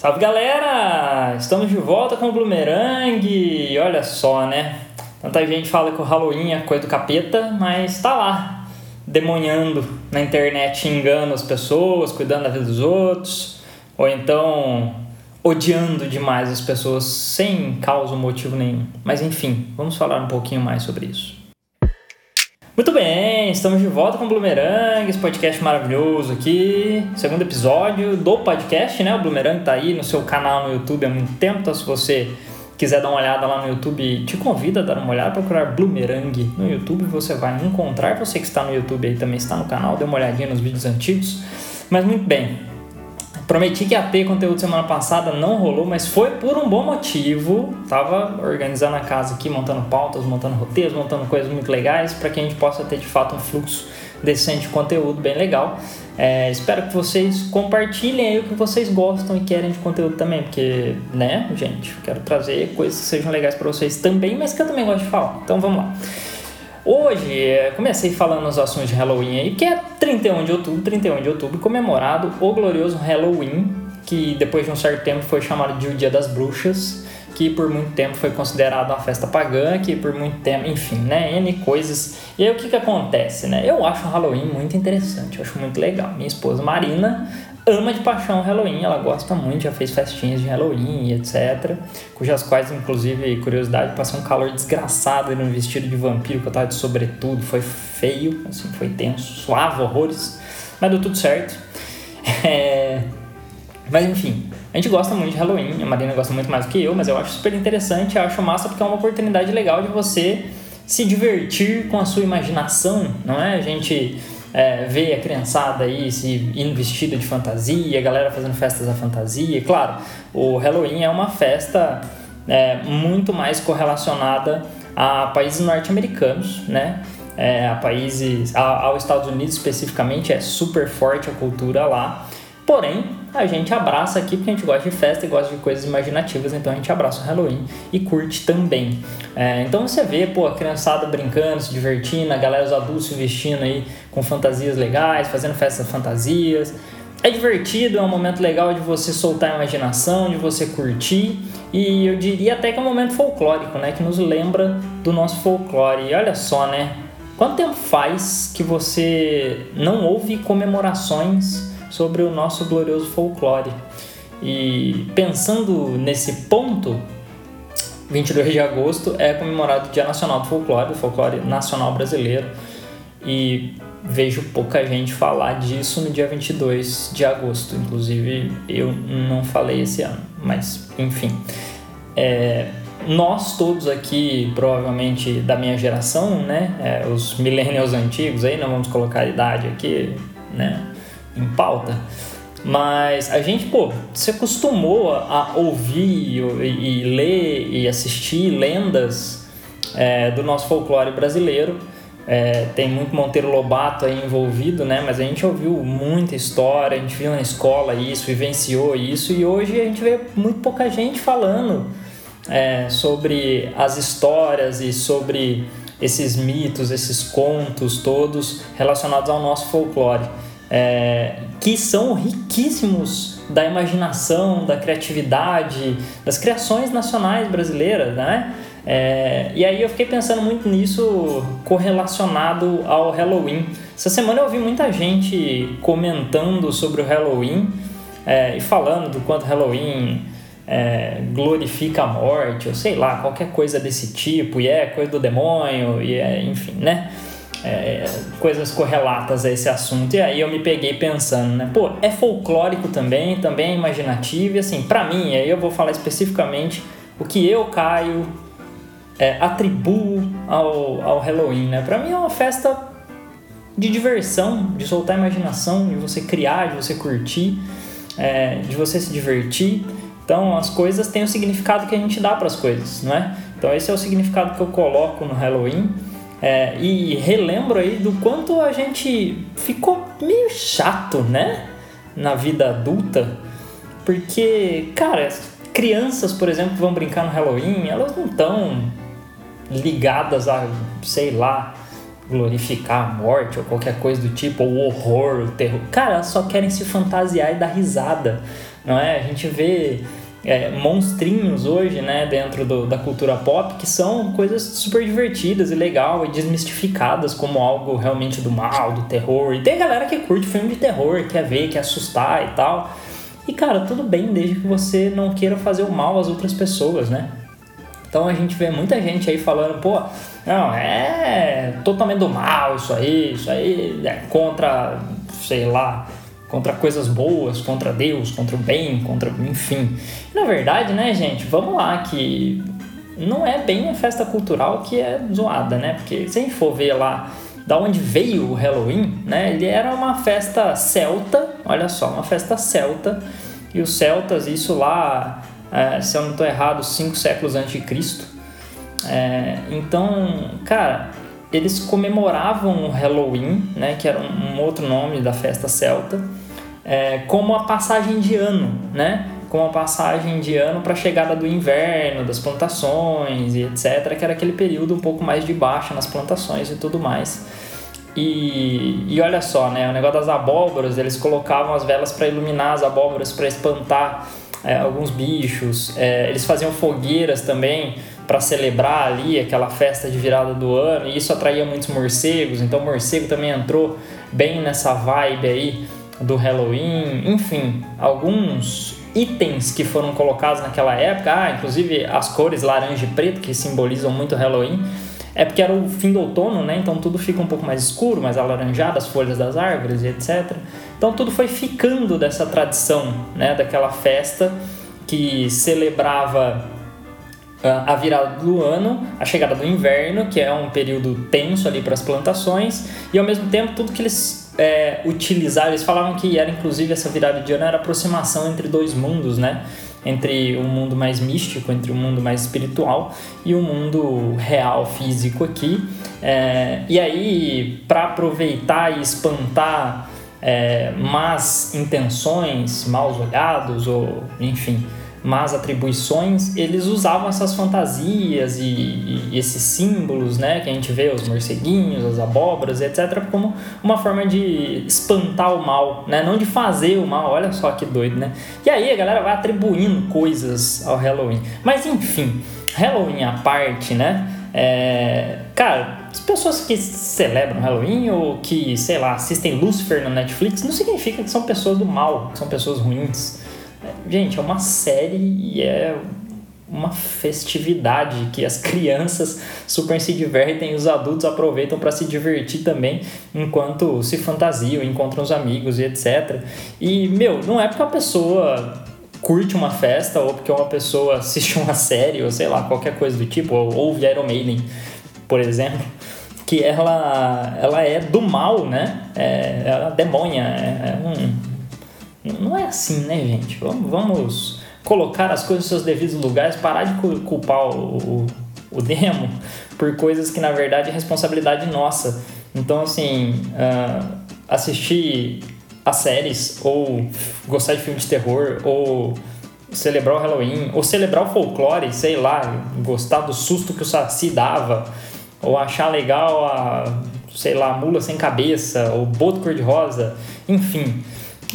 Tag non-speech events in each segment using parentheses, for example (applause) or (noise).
Salve galera! Estamos de volta com o Bloomerang olha só, né? Tanta gente fala que o Halloween é coisa do capeta, mas tá lá, demonhando na internet, xingando as pessoas, cuidando da vida dos outros, ou então odiando demais as pessoas sem causa ou motivo nenhum. Mas enfim, vamos falar um pouquinho mais sobre isso. Muito bem, estamos de volta com o Bloomerang, esse podcast maravilhoso aqui, segundo episódio do podcast, né? O Bloomerang tá aí no seu canal no YouTube há muito tempo, então se você quiser dar uma olhada lá no YouTube, te convido a dar uma olhada, procurar Bloomerang no YouTube, você vai encontrar, você que está no YouTube aí também está no canal, dê uma olhadinha nos vídeos antigos. Mas muito bem, Prometi que ia ter conteúdo semana passada, não rolou, mas foi por um bom motivo. Tava organizando a casa aqui, montando pautas, montando roteiros, montando coisas muito legais para que a gente possa ter de fato um fluxo decente de conteúdo bem legal. É, espero que vocês compartilhem aí o que vocês gostam e querem de conteúdo também, porque, né, gente, quero trazer coisas que sejam legais para vocês também, mas que eu também gosto de falar. Então vamos lá. Hoje, é, comecei falando os assuntos de Halloween aí, que é 31 de outubro, 31 de outubro, comemorado o glorioso Halloween, que depois de um certo tempo foi chamado de o Dia das Bruxas, que por muito tempo foi considerado uma festa pagã, que por muito tempo, enfim, né, N coisas. E aí o que que acontece, né? Eu acho o Halloween muito interessante, eu acho muito legal. Minha esposa Marina ama de paixão Halloween, ela gosta muito, já fez festinhas de Halloween e etc. Cujas quais, inclusive, curiosidade, passei um calor desgraçado no vestido de vampiro que eu tava de sobretudo, foi feio, assim, foi tenso, suave, horrores, mas deu tudo certo. (laughs) É... Mas enfim, a gente gosta muito de Halloween, a Marina gosta muito mais do que eu, mas eu acho super interessante, acho massa porque é uma oportunidade legal de você se divertir com a sua imaginação, não é? A gente é, ver a criançada aí se indo vestida de fantasia, a galera fazendo festas da fantasia. Claro, o Halloween é uma festa é, muito mais correlacionada a países norte-americanos, né? É, a países, a, aos Estados Unidos especificamente, é super forte a cultura lá. Porém, a gente abraça aqui porque a gente gosta de festa e gosta de coisas imaginativas, então a gente abraça o Halloween e curte também. É, então você vê, pô, a criançada brincando, se divertindo, a galera, os adultos se vestindo aí com fantasias legais, fazendo festas fantasias. É divertido, é um momento legal de você soltar a imaginação, de você curtir. E eu diria até que é um momento folclórico, né? Que nos lembra do nosso folclore. E olha só, né? Quanto tempo faz que você não ouve comemorações sobre o nosso glorioso folclore. E pensando nesse ponto, 22 de agosto é comemorado o Dia Nacional do Folclore, o folclore nacional brasileiro. E vejo pouca gente falar disso no dia 22 de agosto. Inclusive, eu não falei esse ano, mas enfim. É, nós todos aqui, provavelmente da minha geração, né, é, os millennials antigos aí, não vamos colocar a idade aqui, né, em pauta. Mas a gente, pô, se acostumou a ouvir e, e ler e assistir lendas é, do nosso folclore brasileiro. É, tem muito Monteiro Lobato aí envolvido, né? Mas a gente ouviu muita história, a gente viu na escola isso, vivenciou isso, e hoje a gente vê muito pouca gente falando é, sobre as histórias e sobre esses mitos, esses contos todos relacionados ao nosso folclore é, que são riquíssimos da imaginação, da criatividade, das criações nacionais brasileiras, né? É, e aí eu fiquei pensando muito nisso correlacionado ao Halloween. Essa semana eu ouvi muita gente comentando sobre o Halloween é, e falando do quanto Halloween é, glorifica a morte, ou sei lá, qualquer coisa desse tipo, e é coisa do demônio, e é, enfim, né? É, coisas correlatas a esse assunto. E aí eu me peguei pensando, né? Pô, é folclórico também, também é imaginativo. E assim, para mim, aí eu vou falar especificamente o que eu, Caio, é, atribuo ao, ao Halloween, né? Pra mim é uma festa de diversão, de soltar a imaginação, de você criar, de você curtir, é, de você se divertir. Então as coisas têm o significado que a gente dá para as coisas, não é? Então esse é o significado que eu coloco no Halloween. É, e relembro aí do quanto a gente ficou meio chato, né? Na vida adulta. Porque, cara, crianças, por exemplo, que vão brincar no Halloween, elas não estão ligadas a, sei lá, glorificar a morte ou qualquer coisa do tipo, ou o horror, o terror. Cara, elas só querem se fantasiar e dar risada. não é? A gente vê é, monstrinhos hoje, né, dentro do, da cultura pop, que são coisas super divertidas e legal e desmistificadas como algo realmente do mal, do terror. E tem galera que curte filme de terror, quer ver, quer assustar e tal. E cara, tudo bem desde que você não queira fazer o mal às outras pessoas, né? Então a gente vê muita gente aí falando, pô, não, é totalmente do mal isso aí, isso aí é contra, sei lá, contra coisas boas, contra Deus, contra o bem, contra. enfim. Na verdade, né, gente, vamos lá, que não é bem a festa cultural que é zoada, né? Porque se a gente for ver lá da onde veio o Halloween, né? Ele era uma festa celta, olha só, uma festa celta. E os celtas, isso lá, é, se eu não estou errado, cinco séculos antes de Cristo. É, então, cara, eles comemoravam o Halloween, né? Que era um, outro nome da festa celta é, como a passagem de ano, né? Como a passagem de ano para a chegada do inverno, das plantações e etc., que era aquele período um pouco mais de baixa nas plantações e tudo mais. E, e olha só, né? O negócio das abóboras, eles colocavam as velas para iluminar as abóboras, para espantar é, alguns bichos. É, eles faziam fogueiras também para celebrar ali aquela festa de virada do ano, e isso atraía muitos morcegos. Então, o morcego também entrou bem nessa vibe aí do Halloween, enfim, alguns itens que foram colocados naquela época, ah, inclusive as cores laranja e preto que simbolizam muito Halloween, é porque era o fim do outono, né? Então tudo fica um pouco mais escuro, mais alaranjado, as folhas das árvores e etc. Então tudo foi ficando dessa tradição, né? Daquela festa que celebrava a virada do ano, a chegada do inverno, que é um período tenso ali para as plantações, e ao mesmo tempo tudo que eles é, utilizar, eles falavam que era inclusive essa virada de ano era aproximação entre dois mundos, né? Entre um mundo mais místico, entre um mundo mais espiritual e o um mundo real, físico aqui. É, e aí, para aproveitar e espantar é, más intenções, maus olhados, ou enfim, más atribuições, eles usavam essas fantasias e, e, esses símbolos, né, que a gente vê, os morceguinhos, as abóboras, etc., como uma forma de espantar o mal, né, não de fazer o mal, olha só que doido, né. E aí a galera vai atribuindo coisas ao Halloween. Mas enfim, Halloween à parte, né, é... cara, as pessoas que celebram Halloween ou que, sei lá, assistem Lucifer no Netflix, não significa que são pessoas do mal, que são pessoas ruins. Gente, é uma série e é uma festividade que as (laughs) crianças super se divertem e os adultos aproveitam para se divertir também enquanto se fantasiam, encontram os amigos e etc. E, meu, não é porque a pessoa curte uma festa ou porque uma pessoa assiste uma série ou sei lá, qualquer coisa do tipo, ou ouve Iron Maiden, por exemplo, que ela, ela é do mal, né? É, ela demônia, é, é um não é assim, né, gente? Vamos, vamos colocar as coisas nos seus devidos lugares, parar de culpar o, o, o demo por coisas que na verdade é responsabilidade nossa. Então, assim, uh, assistir as séries, ou gostar de filme de terror, ou celebrar o Halloween, ou celebrar o folclore, sei lá, gostar do susto que o Saci dava, ou achar legal a, sei lá, a mula sem cabeça, ou boto cor-de-rosa, enfim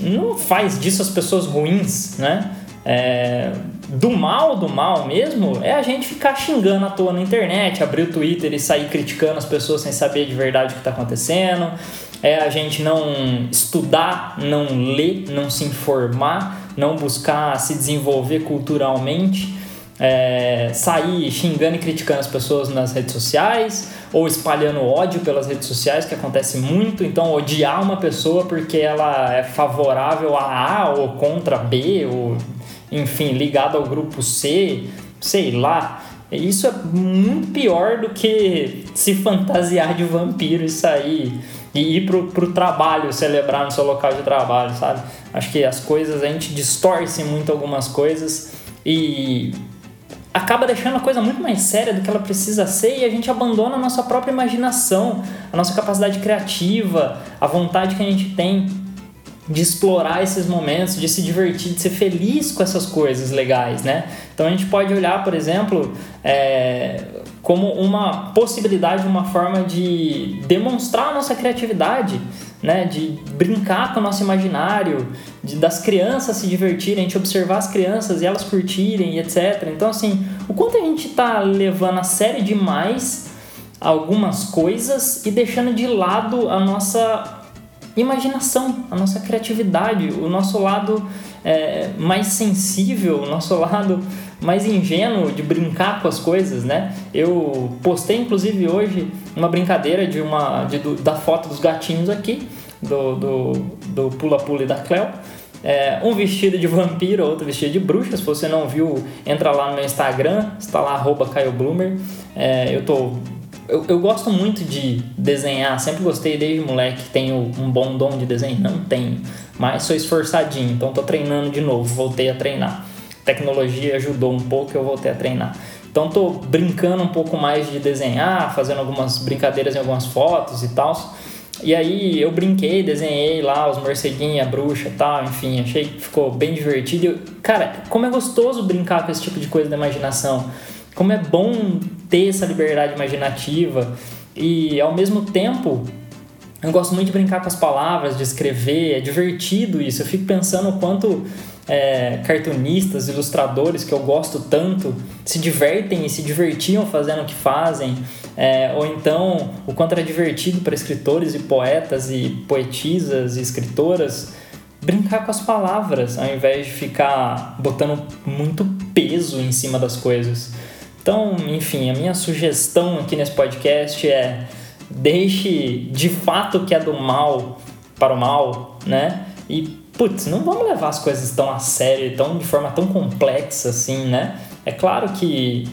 não faz disso as pessoas ruins, né? É, do mal do mal mesmo é a gente ficar xingando à toa na internet, abrir o Twitter e sair criticando as pessoas sem saber de verdade o que está acontecendo. É a gente não estudar, não ler, não se informar, não buscar se desenvolver culturalmente é, sair xingando e criticando as pessoas nas redes sociais ou espalhando ódio pelas redes sociais, que acontece muito. Então, odiar uma pessoa porque ela é favorável a A ou contra B, ou enfim, ligado ao grupo C, sei lá. Isso é muito pior do que se fantasiar de vampiro e sair e ir pro, pro trabalho celebrar no seu local de trabalho, sabe? Acho que as coisas, a gente distorce muito algumas coisas e acaba deixando a coisa muito mais séria do que ela precisa ser e a gente abandona a nossa própria imaginação, a nossa capacidade criativa, a vontade que a gente tem de explorar esses momentos, de se divertir, de ser feliz com essas coisas legais, né? Então a gente pode olhar, por exemplo, é, como uma possibilidade, uma forma de demonstrar a nossa criatividade, né, de brincar com o nosso imaginário, de das crianças se divertirem, a gente observar as crianças e elas curtirem, etc. Então, assim, o quanto a gente está levando a sério demais algumas coisas e deixando de lado a nossa imaginação, a nossa criatividade, o nosso lado é, mais sensível, o nosso lado mais ingênuo de brincar com as coisas, né? Eu postei inclusive hoje uma brincadeira de uma de, do, da foto dos gatinhos aqui do do, do pula pula e da Cleo. É, um vestido de vampiro, outro vestido de bruxa. Se você não viu, entra lá no meu Instagram, está lá arroba Caio Bloomer. É, eu tô eu, eu, gosto muito de desenhar, sempre gostei desde moleque. Tenho um bom dom de desenho? Não tenho, mas sou esforçadinho, então tô treinando de novo, voltei a treinar tecnologia ajudou um pouco, eu voltei a treinar. Então tô brincando um pouco mais de desenhar, fazendo algumas brincadeiras em algumas fotos e tal. E aí eu brinquei, desenhei lá os morceguinhos, a bruxa e tal, enfim, achei que ficou bem divertido. Cara, como é gostoso brincar com esse tipo de coisa da imaginação. Como é bom ter essa liberdade imaginativa e ao mesmo tempo eu gosto muito de brincar com as palavras, de escrever, é divertido isso. Eu fico pensando o quanto é, cartunistas, ilustradores que eu gosto tanto se divertem e se divertiam fazendo o que fazem, é, ou então o quanto era divertido para escritores e poetas e poetisas e escritoras brincar com as palavras ao invés de ficar botando muito peso em cima das coisas. Então, enfim, a minha sugestão aqui nesse podcast é deixe de fato que é do mal para o mal, né? E putz, não vamos levar as coisas tão a sério tão de forma tão complexa assim, né? É claro que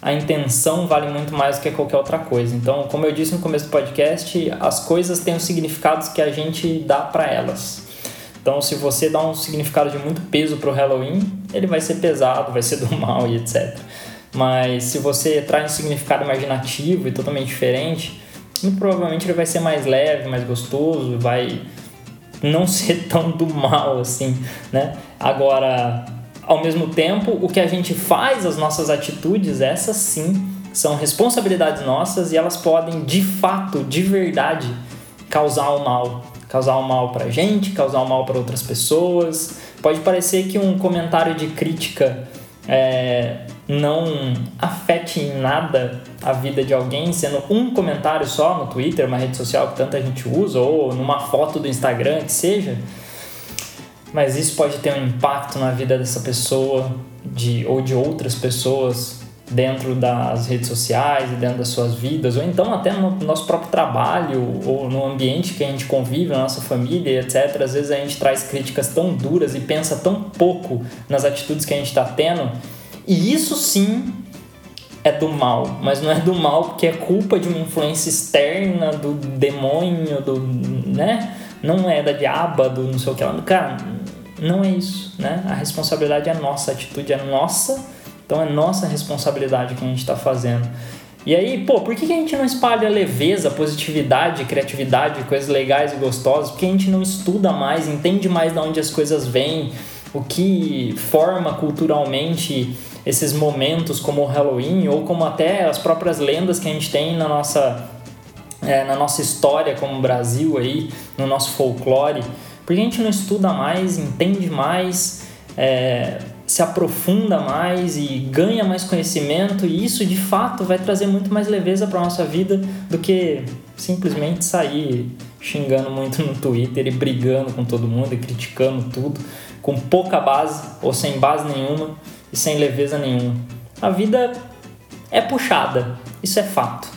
a intenção vale muito mais do que qualquer outra coisa. Então, como eu disse no começo do podcast, as coisas têm os significados que a gente dá para elas. Então, se você dá um significado de muito peso para o Halloween, ele vai ser pesado, vai ser do (laughs) mal e etc. Mas se você traz um significado imaginativo e totalmente diferente, muito provavelmente ele vai ser mais leve, mais gostoso, vai não (laughs) ser tão do mal assim, né? Agora, ao mesmo tempo, o que a gente faz, as nossas atitudes, essas sim são responsabilidades nossas e elas podem de fato, de verdade, causar o mal. Causar o mal pra gente, causar o mal para outras pessoas. Pode parecer que um comentário de crítica é, não afete em nada a vida de alguém, sendo um comentário só no Twitter, uma rede social que tanta gente usa, ou numa foto do Instagram, que seja, mas isso pode ter um impacto na vida dessa pessoa de, ou de outras pessoas dentro das redes sociais e dentro das suas vidas, ou então até no nosso próprio trabalho ou no ambiente que a gente convive, na nossa família, etc. Às vezes a gente traz críticas tão duras e pensa tão pouco nas atitudes que a gente está tendo e isso sim é do mal, mas não é do mal porque é culpa de uma influência externa, do demônio, do, né? Não é da diaba, do não sei o que lá. Cara, não é isso, né? A responsabilidade é nossa, a atitude é nossa, então é nossa responsabilidade que a gente está fazendo. E aí, pô, por que a gente não espalha leveza, positividade, criatividade, coisas legais e gostosas? Porque a gente não estuda mais, entende mais de onde as coisas vêm, o que forma culturalmente esses momentos como o Halloween ou como até as próprias lendas que a gente tem na nossa, é, na nossa história como Brasil aí, no nosso folclore, porque a gente não estuda mais, entende mais, é, se aprofunda mais e ganha mais conhecimento e isso de fato vai trazer muito mais leveza para nossa vida do que simplesmente sair xingando muito no Twitter e brigando com todo mundo e criticando tudo com pouca base ou sem base nenhuma e sem leveza nenhuma. A vida é puxada, isso é fato.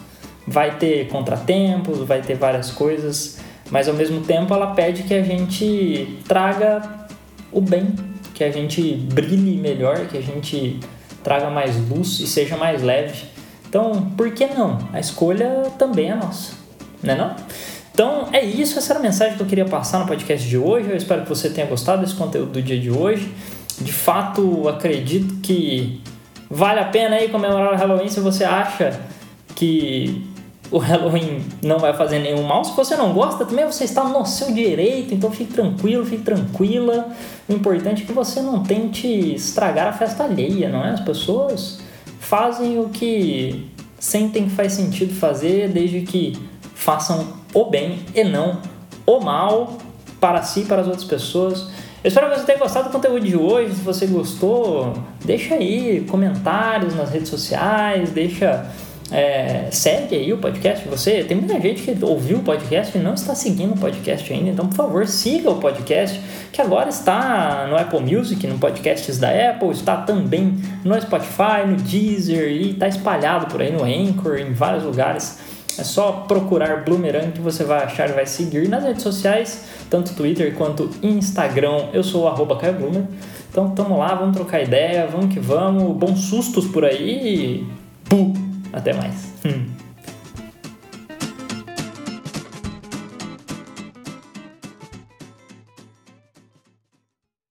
Vai ter contratempos, vai ter várias coisas, mas ao mesmo tempo ela pede que a gente traga o bem, que a gente brilhe melhor, que a gente traga mais luz e seja mais leve. Então, por que não? A escolha também é nossa, né não? Então é isso, essa era a mensagem que eu queria passar no podcast de hoje. Eu espero que você tenha gostado desse conteúdo do dia de hoje de fato acredito que vale a pena aí comemorar o Halloween se você acha que o Halloween não vai fazer nenhum mal. Se você não gosta, também você está no seu direito, então fique tranquilo, fique tranquila. O importante é que você não tente estragar a festa alheia, não é? As pessoas fazem o que sentem que faz sentido fazer, desde que façam o bem e não o mal para si e para as outras pessoas. Eu espero que você tenha gostado do conteúdo de hoje. Se você gostou, deixa aí comentários nas redes sociais, deixa é, segue aí o podcast. Você tem muita gente que ouviu o podcast e não está seguindo o podcast ainda, então por favor siga o podcast que agora está no Apple Music, no podcasts da Apple, está também no Spotify, no Deezer e está espalhado por aí no Anchor, em vários lugares. É só procurar Bloomerang que você vai achar e vai seguir nas redes sociais, tanto Twitter quanto Instagram. Eu sou o arroba Caio Bloomer. Então tamo lá, vamos trocar ideia, vamos que vamos. Bons sustos por aí. Puh! Até mais. Hum.